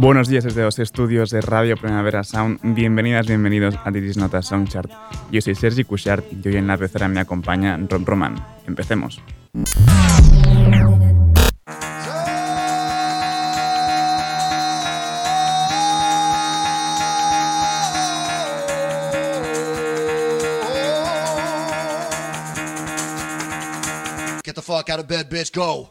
Buenos días desde los estudios de Radio Primavera Sound. Bienvenidas, bienvenidos a This is Not a Song Chart. Yo soy Sergi Cushart y hoy en la pecera me acompaña Ron Roman. Empecemos. Get the fuck out of bed, bitch. Go.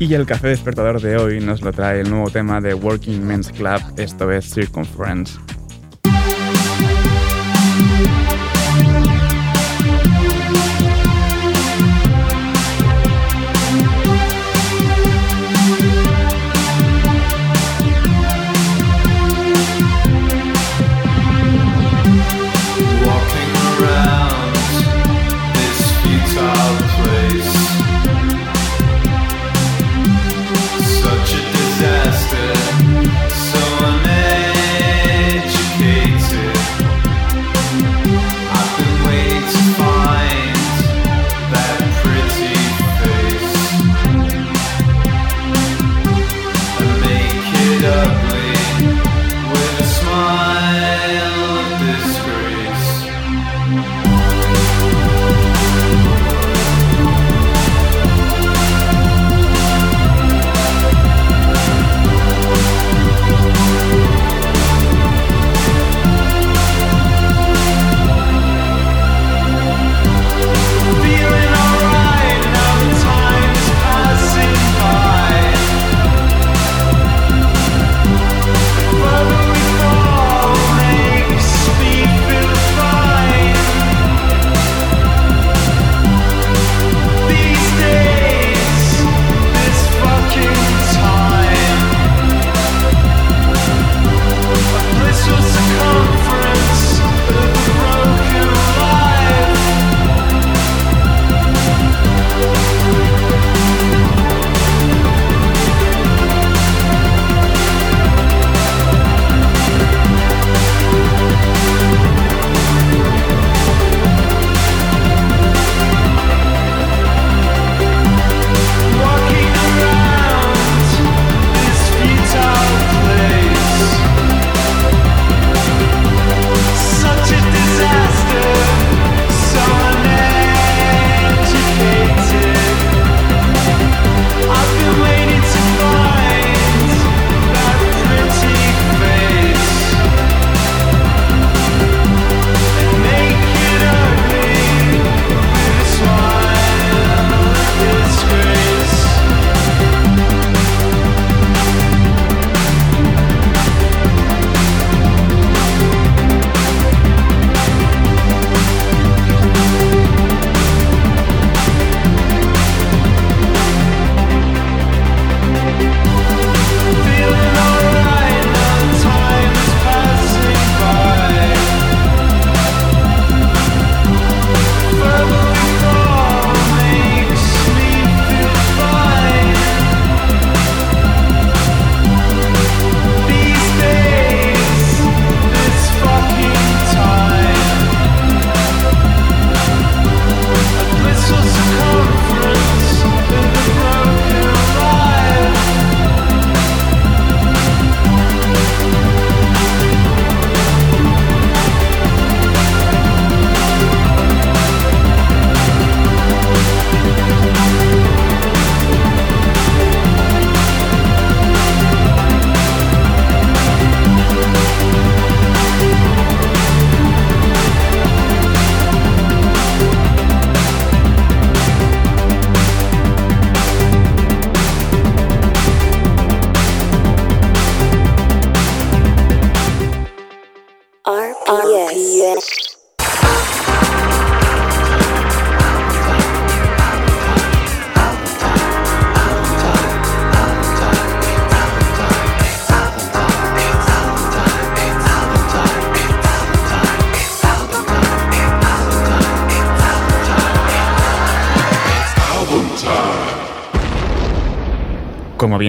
Y el café despertador de hoy nos lo trae el nuevo tema de Working Men's Club, esto es Circumference.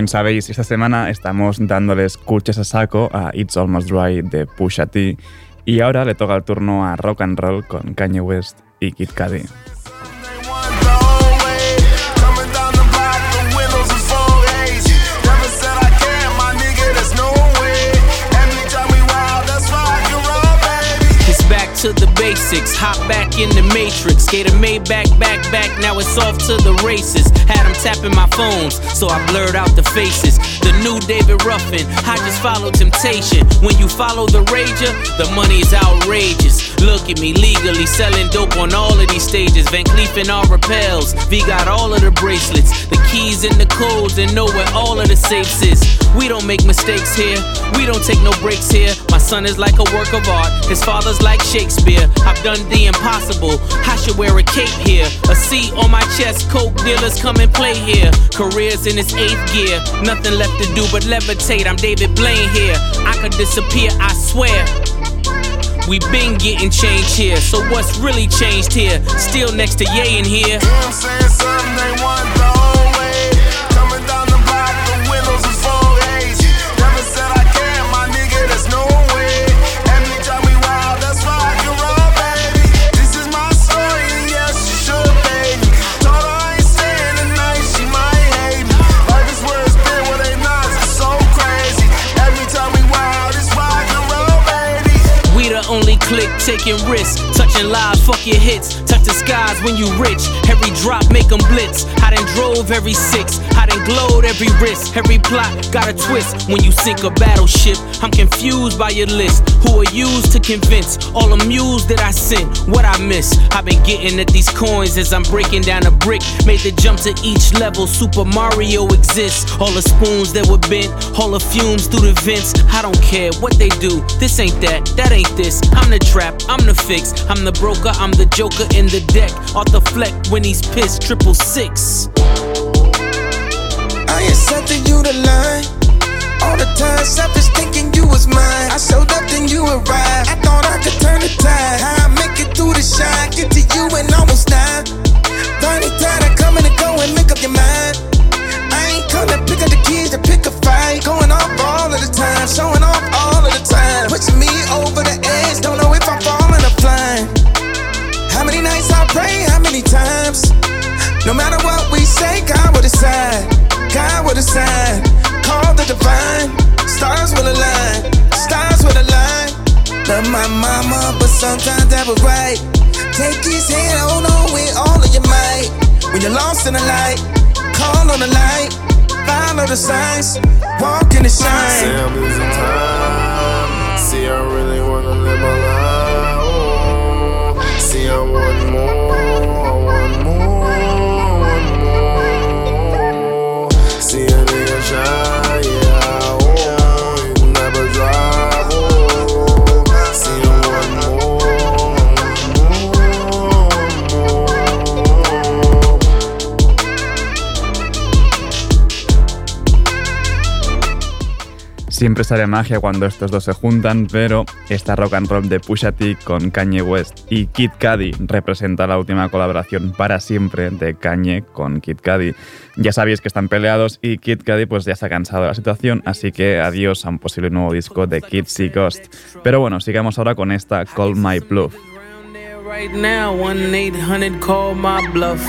Sabéis, esta semana estamos dándole escuchas a saco a It's Almost Dry de Pusha T y ahora le toca el turno a Rock and Roll con Kanye West y Kid Cudi. To the basics. Hop back in the matrix. Gator made back, back, back. Now it's off to the races. Had them tapping my phones, so I blurred out the faces. The new David Ruffin. I just follow temptation. When you follow the rager, the money is outrageous. Look at me legally selling dope on all of these stages. Van Cleef and Arpels. V got all of the bracelets, the keys and the codes, and know where all of the safes is. We don't make mistakes here. We don't take no breaks here. My son is like a work of art. His father's like Shakespeare. I've done the impossible. I should wear a cape here. A C on my chest. Coke dealers come and play here. Careers in its eighth gear. Nothing left to do but levitate. I'm David Blaine here. I could disappear, I swear. We been getting changed here. So what's really changed here? Still next to Ye in here. Click taking risks, touching lives, fuck your hits. Touch the skies when you rich. Every drop make 'em blitz. I done drove every six, I done glowed every wrist. Every plot got a twist. When you sink a battleship, I'm confused by your list. Who are used to convince all the mules that I sent? What I miss? I've been getting at these coins as I'm breaking down a brick. Made the jump to each level. Super Mario exists. All the spoons that were bent, all the fumes through the vents. I don't care what they do. This ain't that, that ain't this. I'm the trap, I'm the fix. I'm the broker, I'm the joker in the deck. The fleck when he's pissed, triple six. I something you to line. All the time, selfish thinking you was mine. I showed up, then you arrived. I thought I could turn the tide. How I make it through the shine, get to you and almost die. Finally tired of coming and go and make up your mind. I ain't come to pick up the keys to pick a fight. Going off all of the time, showing off the time. Pushing me over the edge, don't know if I'm falling or flying. How many nights I pray, how many times? No matter what we say, God will decide. God will decide. Call the divine. Stars will align. Stars will align. Love my mama, but sometimes that was right. Take his hand, hold on with all of your might. When you're lost in the light, call on the light. Follow the signs. Walk in the shine. See, I Siempre sale magia cuando estos dos se juntan, pero esta rock and roll de Pusha T con Kanye West y Kid Cudi representa la última colaboración para siempre de Kanye con Kid Cudi. Ya sabéis que están peleados y Kid Cudi pues ya se ha cansado de la situación, así que adiós a un posible nuevo disco de Kid See Ghost. Pero bueno, sigamos ahora con esta Call My Bluff. Right now, 1 800 call my bluff.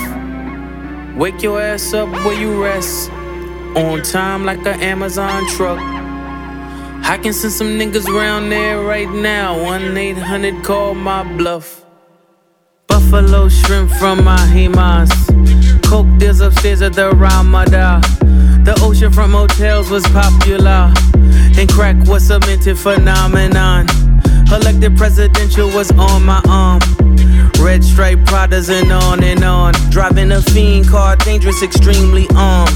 Wake your ass up where you rest. On time like Amazon truck. I can send some niggas around there right now. 1 800 call my bluff. Buffalo shrimp from my Himas. Coke deals upstairs at the Ramada. The oceanfront motels was popular. And crack was a minted phenomenon. Elected presidential was on my arm. Red stripe Pradas and on and on. Driving a fiend car, dangerous, extremely armed.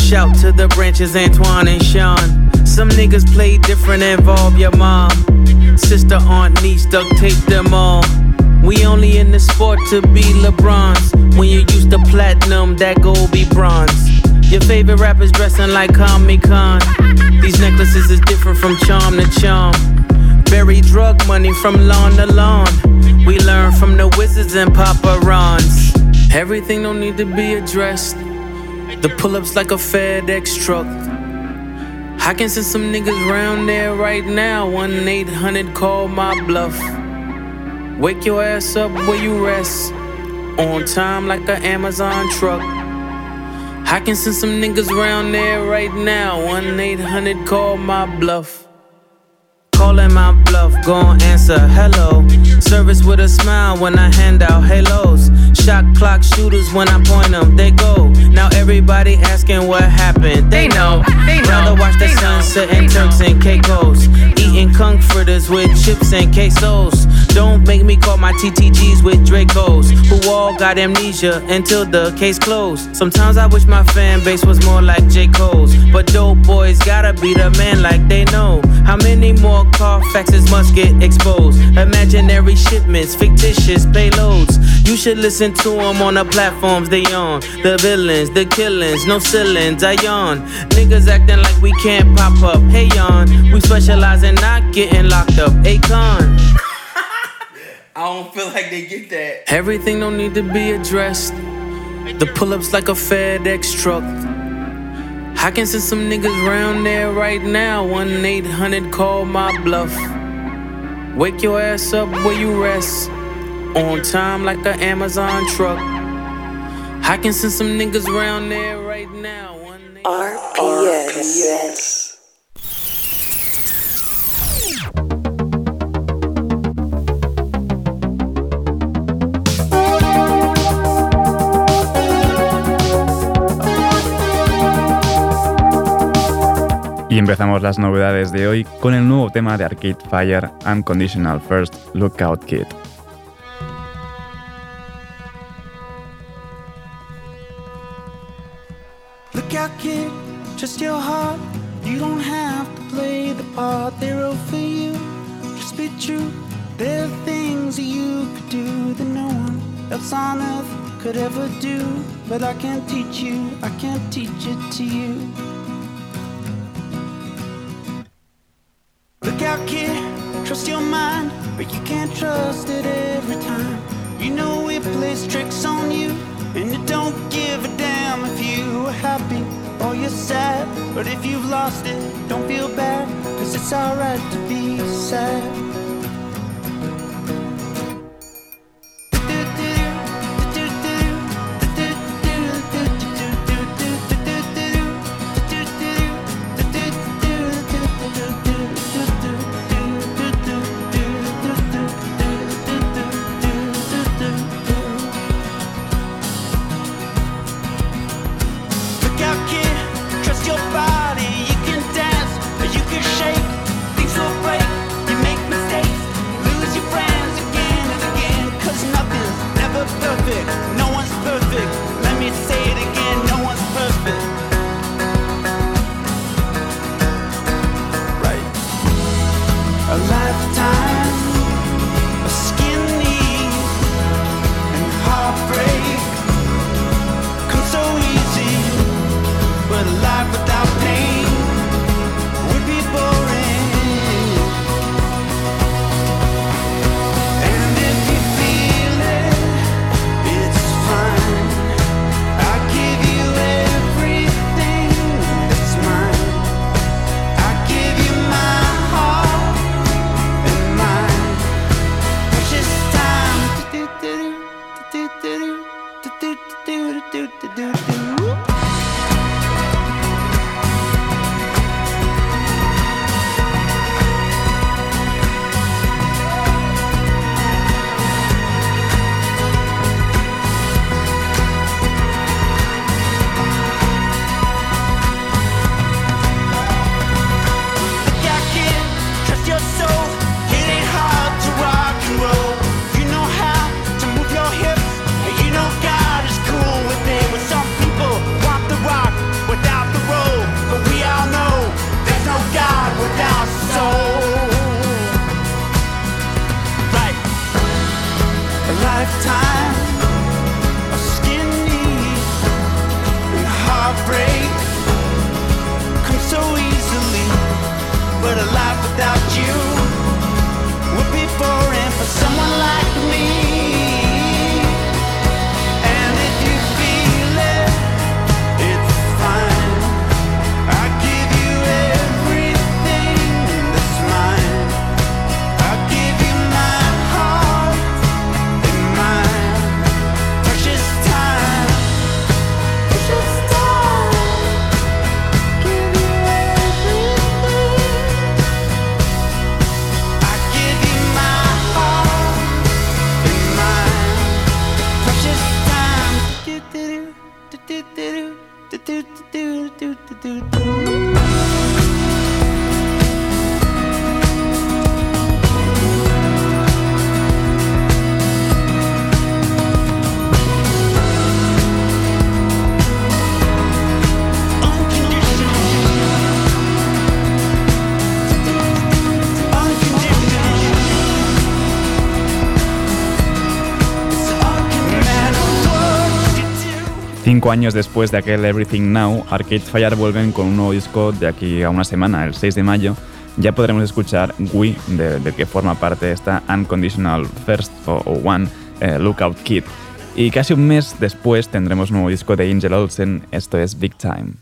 Shout to the branches, Antoine and Sean. Some niggas play different, involve your mom. Sister, aunt, niece, duct tape them all. We only in the sport to be LeBron's. When you use the platinum, that gold be bronze. Your favorite rappers dressing like Comic Con. These necklaces is different from charm to charm. Bury drug money from lawn to lawn. We learn from the wizards and Papa Rons. Everything don't need to be addressed. The pull ups like a FedEx truck. I can send some niggas round there right now. 1 800 call my bluff. Wake your ass up where you rest. On time like an Amazon truck. I can send some niggas round there right now. 1 800 call my bluff. Calling my bluff, gon' answer hello. Service with a smile when I hand out halos. Shot clock shooters when I point them, they go. Now everybody asking what happened. They know, they know. Rather watch the sunset and Turks and Caicos. Eating conch fritters with chips and quesos. Don't make me call my TTGs with Dracos, who all got amnesia until the case closed. Sometimes I wish my fan base was more like J. Cole's. But dope boys gotta be the man like they know. How many more car faxes must get exposed? Imaginary shipments, fictitious payloads. You should listen to them on the platforms they on. The villains, the killings, no ceilings, I yawn. Niggas acting like we can't pop up. Hey, yawn. We specialize in not getting locked up. Akon. I don't feel like they get that. Everything don't need to be addressed. The pull ups like a FedEx truck. I can send some niggas round there right now. 1 800 call my bluff. Wake your ass up where you rest. On time like an Amazon truck. I can send some niggas round there right now. 1 RPS. Y empezamos las novedades de hoy con el nuevo tema de Arcade Fire, Unconditional First Lookout Kid. Don't have to play the part they wrote for you. Just be true. There are things that you could do that no one else on earth could ever do. But I can't teach you, I can't teach it to you. Look out, kid, trust your mind, but you can't trust it every time. You know it plays tricks on you, and it don't give a damn if you are happy or you're sad. But if you've lost it, don't feel bad, cause it's alright to be sad. Lifetime Cinco años después de aquel Everything Now, Arcade Fire vuelven con un nuevo disco de aquí a una semana, el 6 de mayo. Ya podremos escuchar We, del de que forma parte esta Unconditional First o, One eh, Lookout Kid. Y casi un mes después tendremos un nuevo disco de Angel Olsen, esto es Big Time.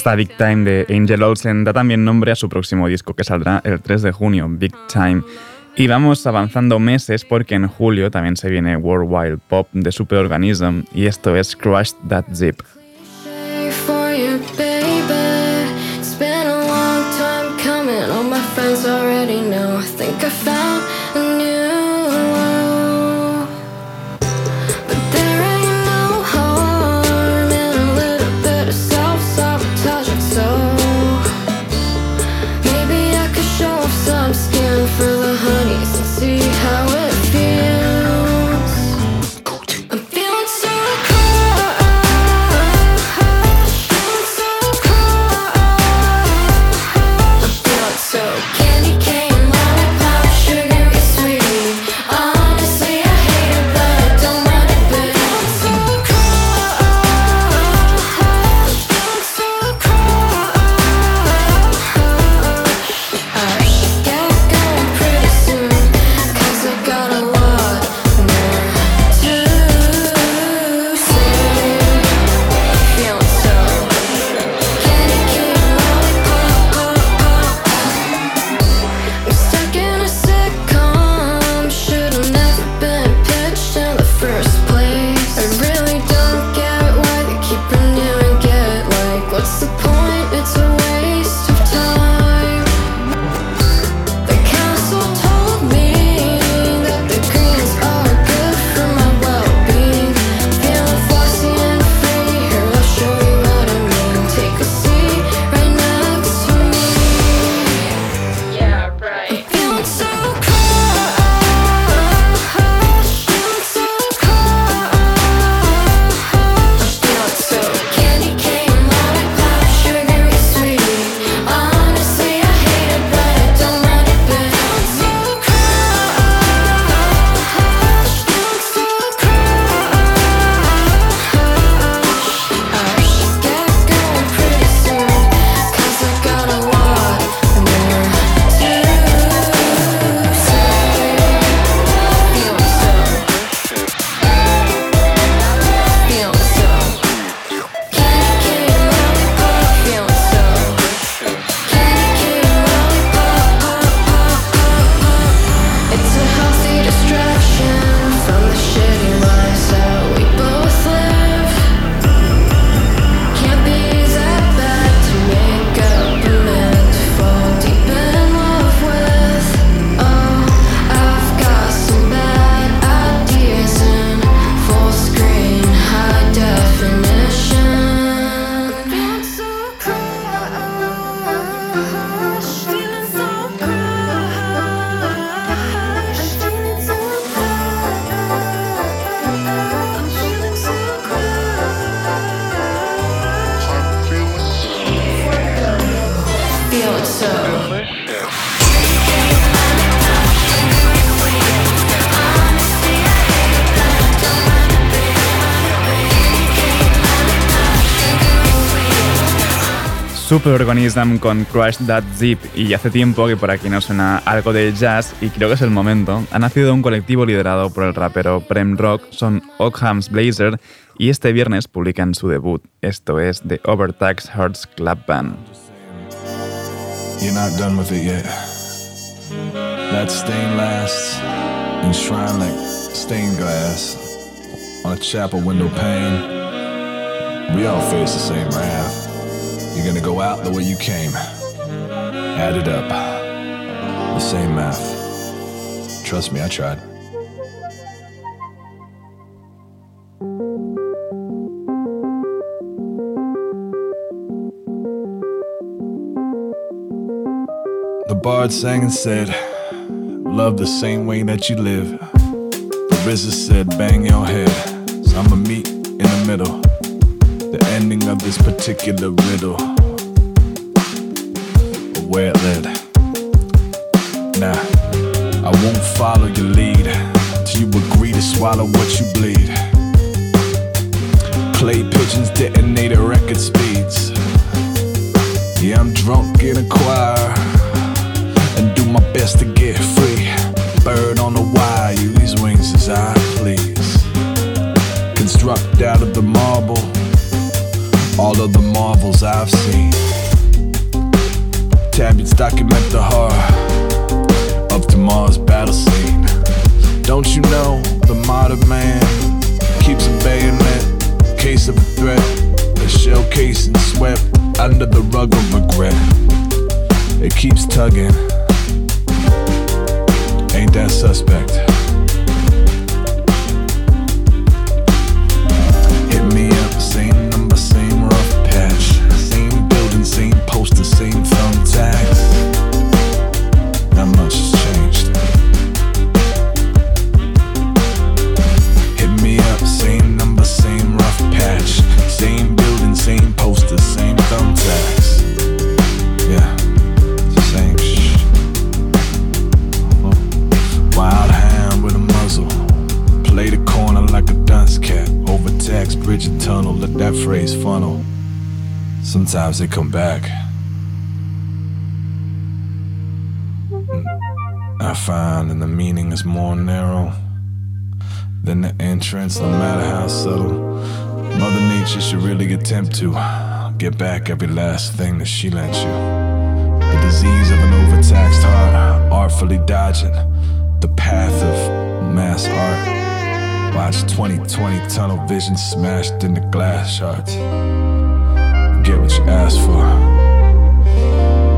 Esta Big Time de Angel Olsen da también nombre a su próximo disco que saldrá el 3 de junio, Big Time. Y vamos avanzando meses porque en julio también se viene World Worldwide Pop de Superorganism y esto es Crush That Zip. Superorganism con Crush That Zip y hace tiempo que por aquí no suena algo de jazz y creo que es el momento. Ha nacido un colectivo liderado por el rapero Prem Rock, son Ockham's Blazer y este viernes publican su debut. Esto es The Overtax Hearts Club Band. You're not done with it yet. That stain lasts, enshrined like stained glass on a chapel window pane. We all face the same wrath. You're gonna go out the way you came. Add it up. The same math. Trust me, I tried. The bard sang and said, Love the same way that you live. The RZA said, Bang your head. So I'ma meet in the middle. Ending of this particular riddle. Where it led. Nah, I won't follow your lead till you agree to swallow what you bleed. Clay pigeons detonate at record speeds. Yeah, I'm drunk in a choir and do my best to get free. Bird on the wire, use these wings as I please. Construct out of the marble all of the marvels I've seen. Tablets document the horror of tomorrow's battle scene. Don't you know the modern man keeps a bayonet, case of a threat, a shell casing swept under the rug of regret. It keeps tugging. Ain't that suspect? Sometimes they come back. I find and the meaning is more narrow than the entrance, no matter how subtle. Mother Nature should really attempt to get back every last thing that she lent you. The disease of an overtaxed heart, artfully dodging the path of mass art. Watch 2020 tunnel vision smashed into glass shards. Asked for.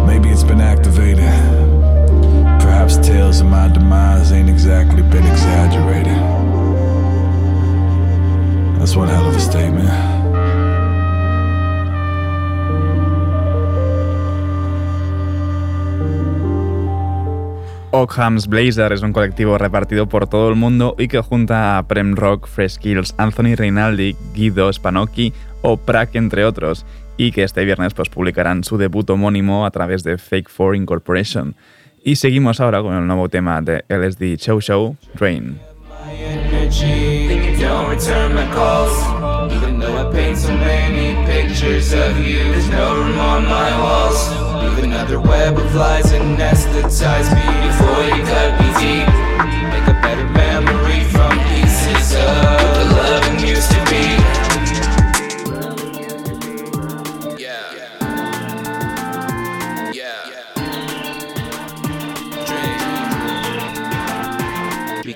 Maybe it's been activated. Perhaps tales of my demise ain't exactly been exaggerated. That's one hell of a statement. Ockham's Blazer es un colectivo repartido por todo el mundo y que junta a Prem Rock, Fresh Kills, Anthony Rinaldi, Guido Spanocchi o Prack, entre otros, y que este viernes pues, publicarán su debut homónimo a través de Fake 4 Incorporation. Y seguimos ahora con el nuevo tema de LSD Show Show, Drain.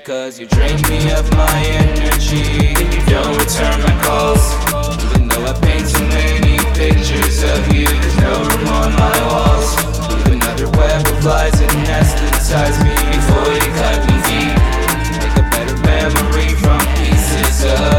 Because you drain me of my energy and you don't return my calls. Even though I paint so many pictures of you, there's no room on my walls. Leave another web of lies anesthetize me before you cut me deep. Make a better memory from pieces of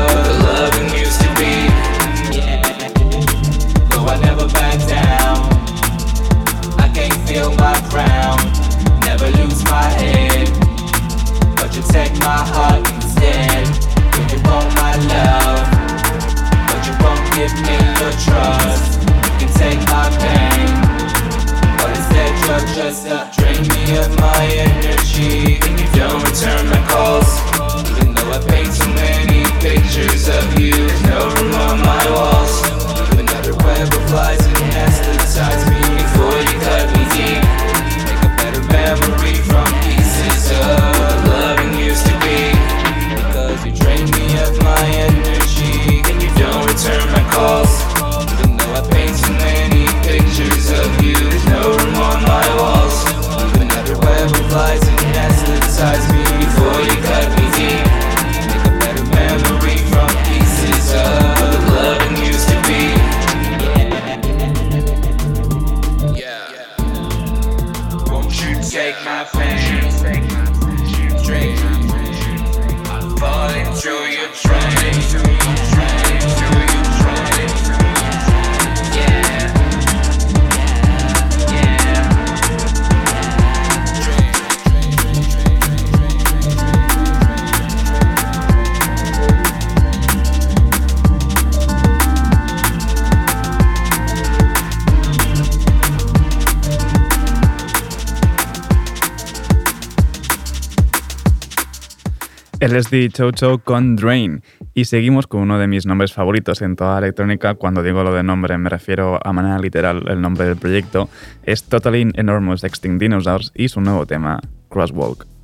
LSD Chocho con Drain. Y seguimos con uno de mis nombres favoritos en toda la electrónica. Cuando digo lo de nombre me refiero a manera literal el nombre del proyecto. Es Totally Enormous Extinct Dinosaurs y su nuevo tema, Crosswalk.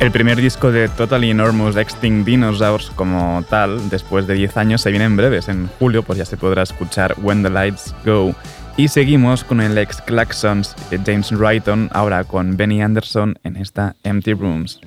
El primer disco de Totally Enormous Extinct Dinosaurs como tal, después de 10 años, se viene en breves. En julio pues ya se podrá escuchar When the Lights Go. Y seguimos con el ex Claxons eh, James Wrighton, ahora con Benny Anderson en esta Empty Rooms.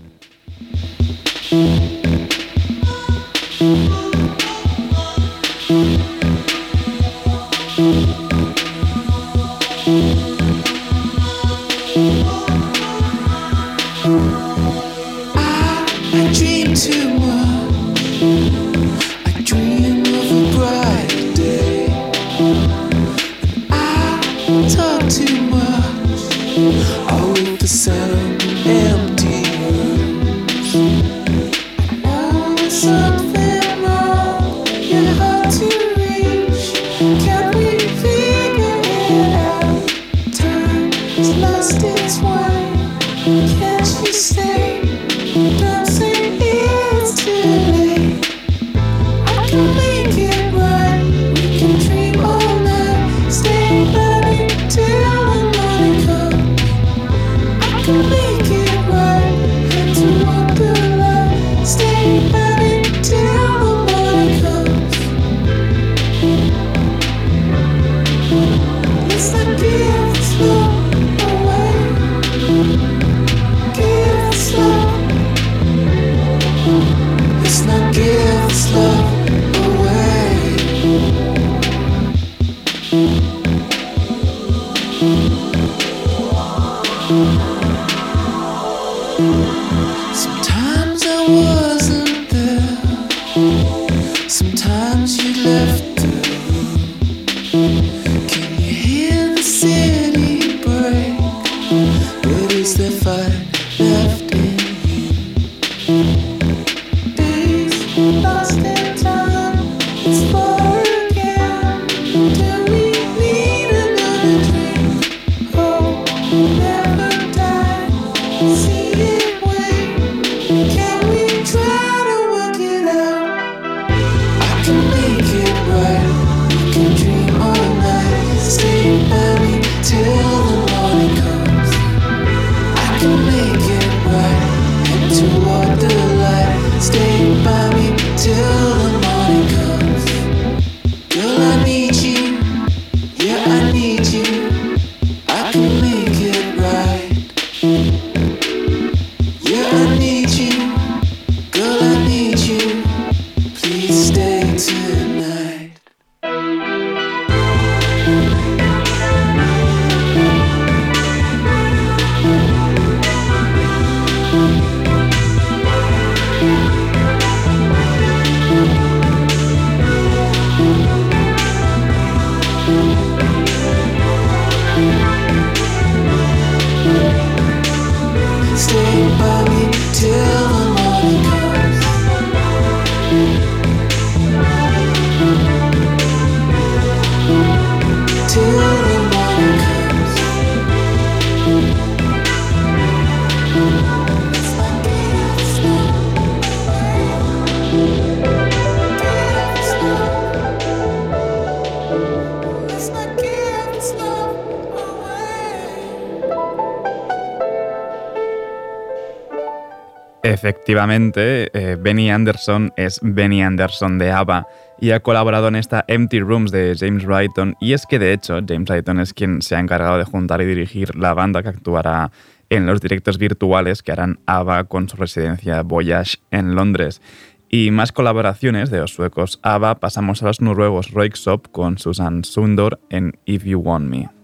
Efectivamente, eh, Benny Anderson es Benny Anderson de ABBA y ha colaborado en esta Empty Rooms de James Brighton y es que de hecho James Brighton es quien se ha encargado de juntar y dirigir la banda que actuará en los directos virtuales que harán ABBA con su residencia Voyage en Londres. Y más colaboraciones de los suecos ABBA pasamos a los noruegos Royksop con Susan Sundor en If You Want Me.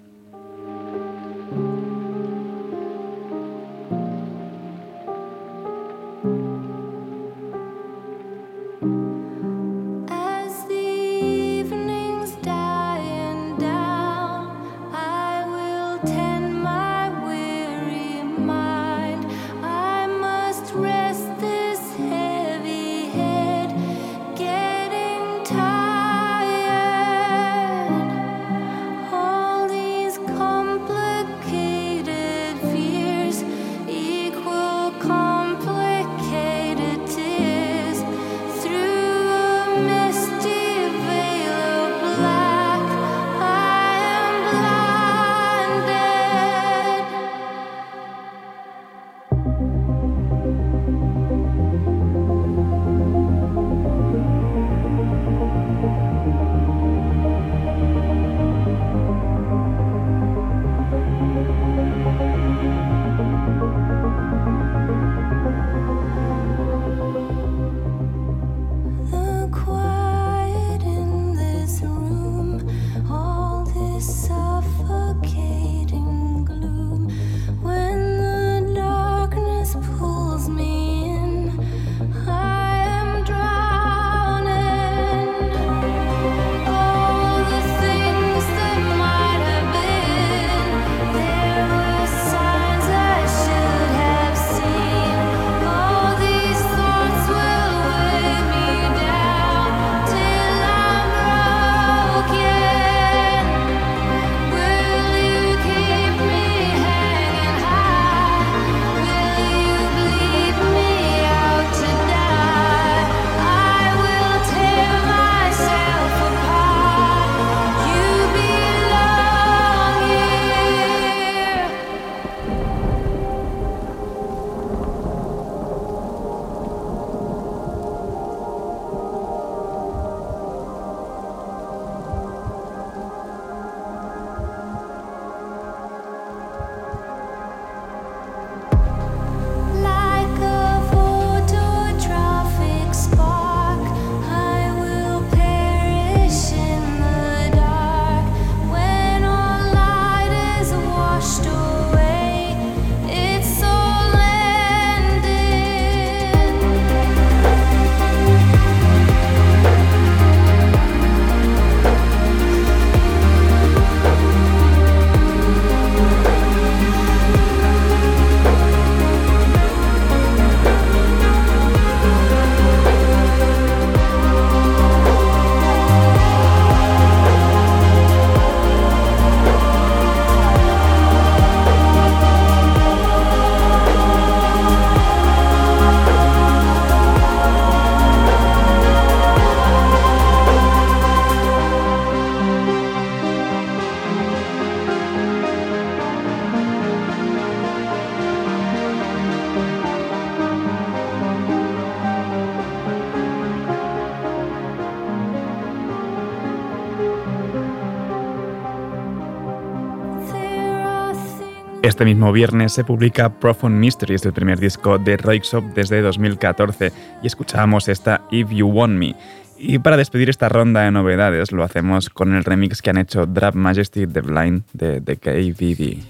Este mismo viernes se publica Profound Mysteries, el primer disco de Roixop desde 2014, y escuchábamos esta If You Want Me. Y para despedir esta ronda de novedades lo hacemos con el remix que han hecho Drap Majesty The Blind de The KVD.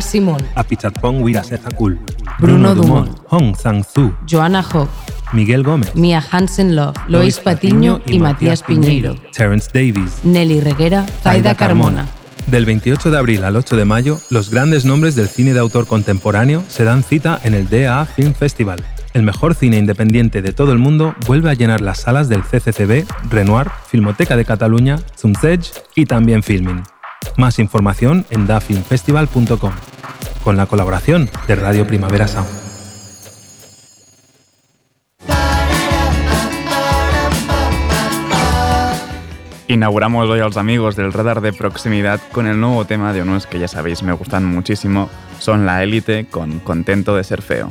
Simón, Apichatpong Wirasethakul, Bruno Dumont, Hong Sang-Su, Joana Hock, Miguel Gómez, Mia Hansen Love, Lois Patiño y Matías Piñeiro, Terence Davies, Nelly Reguera, Zaida Carmona. Del 28 de abril al 8 de mayo, los grandes nombres del cine de autor contemporáneo se dan cita en el DA Film Festival. El mejor cine independiente de todo el mundo vuelve a llenar las salas del CCCB, Renoir, Filmoteca de Cataluña, Zumzedge y también Filmin. Más información en dafilmfestival.com, con la colaboración de Radio Primavera Sound. Inauguramos hoy a los amigos del radar de proximidad con el nuevo tema de unos que ya sabéis me gustan muchísimo, son La Élite con Contento de ser feo.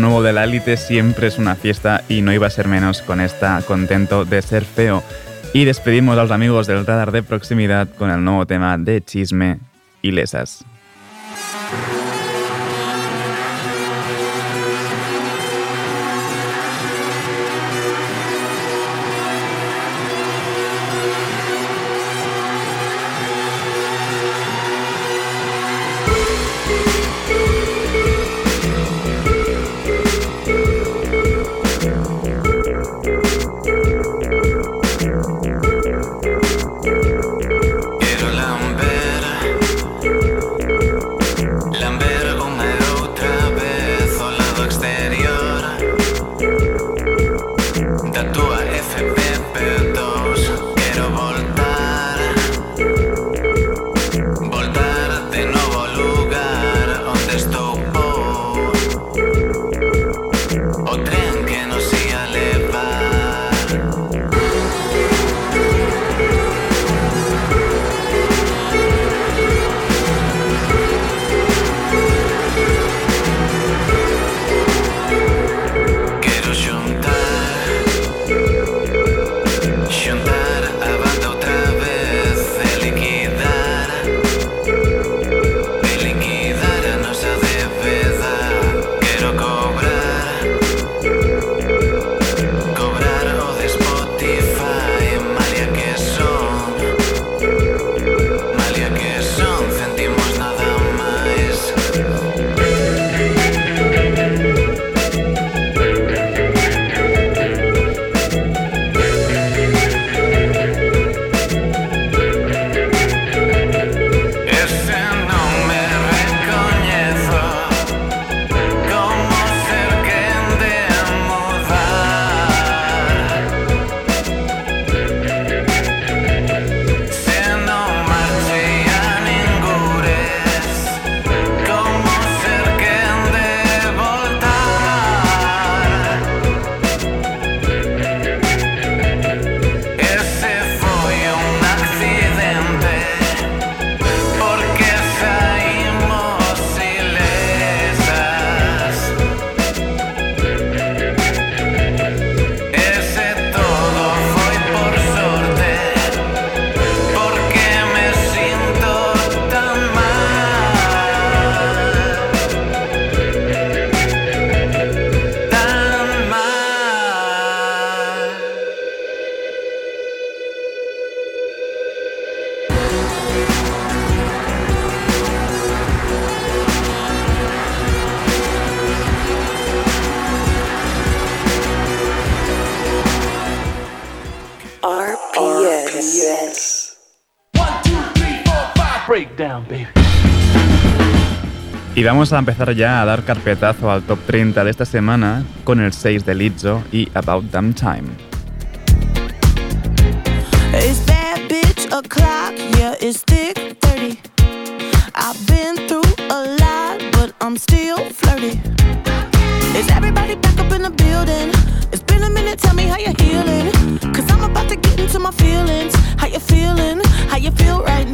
Nuevo de la élite siempre es una fiesta y no iba a ser menos con esta contento de ser feo. Y despedimos a los amigos del radar de proximidad con el nuevo tema de chisme y lesas. Vamos a empezar ya a dar carpetazo al top 30 de esta semana con el 6 de Lizzo y About Damn Time. It's bad bitch o'clock, yeah, it's thick 30. I've been through a lot, but I'm still flirty. Is everybody back up in the building? It's been a minute, tell me how you're healing. Cause I'm about to get into my feelings. How you feeling? How you feel right now?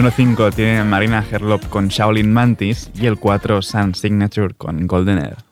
número 5 tiene Marina Herlop con Shaolin Mantis y el 4 Sun Signature con Golden Air.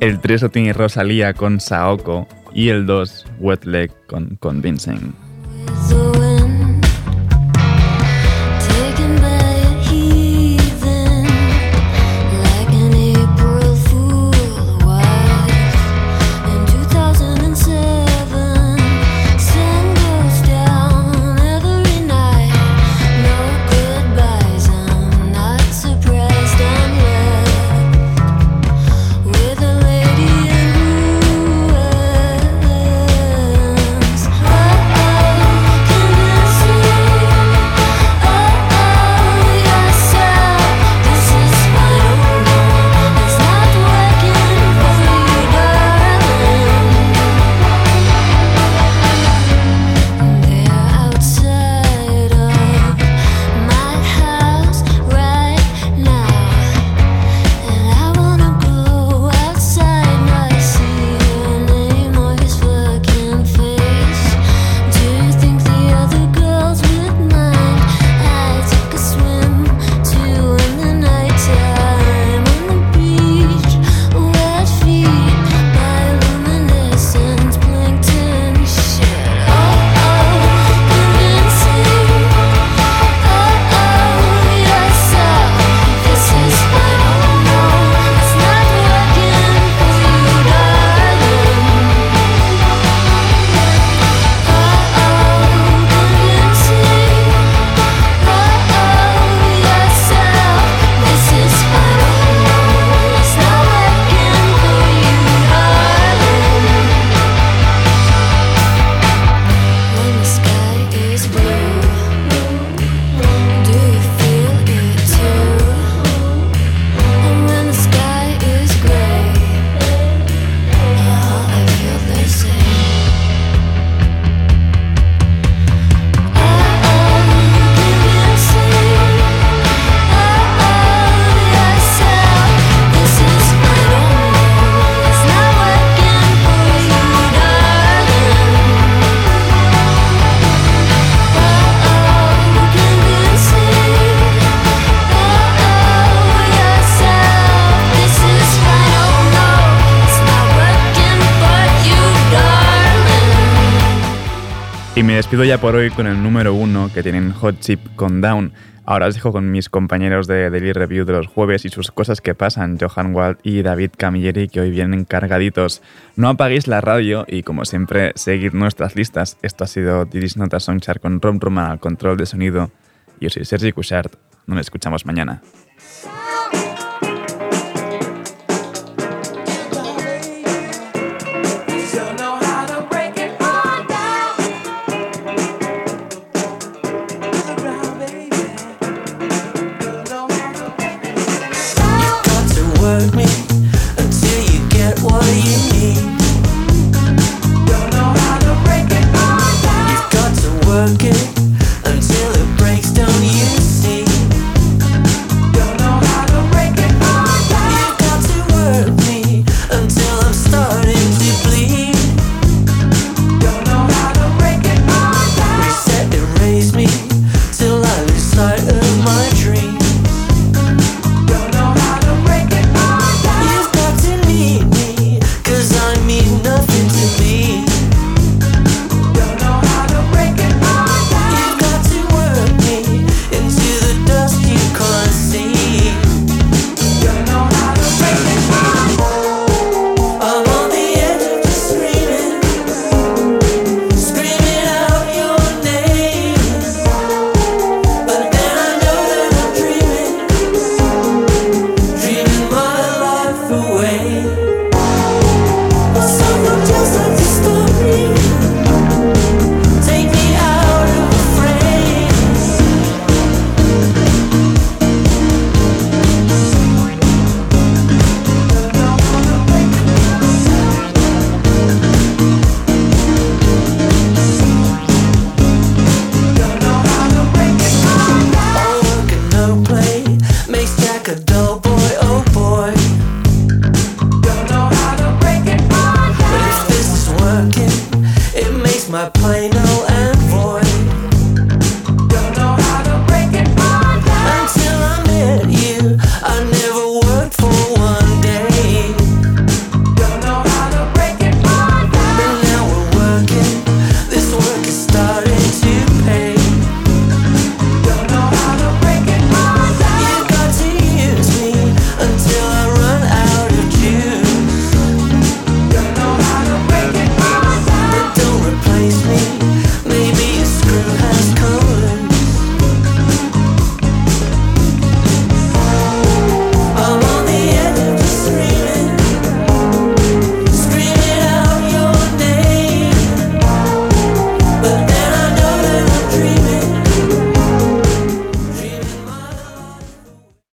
El 3 lo tiene Rosalía con Saoko y el 2 Wet Leg con Convincing. despido ya por hoy con el número uno que tienen Hot Chip con Down. Ahora os dejo con mis compañeros de Daily Review de los jueves y sus cosas que pasan, Johan Wald y David Camilleri, que hoy vienen cargaditos. No apaguéis la radio y, como siempre, seguid nuestras listas. Esto ha sido Diris Nota Songchart con Rom Roman al control de sonido. Yo soy Sergi Cushart. Nos escuchamos mañana.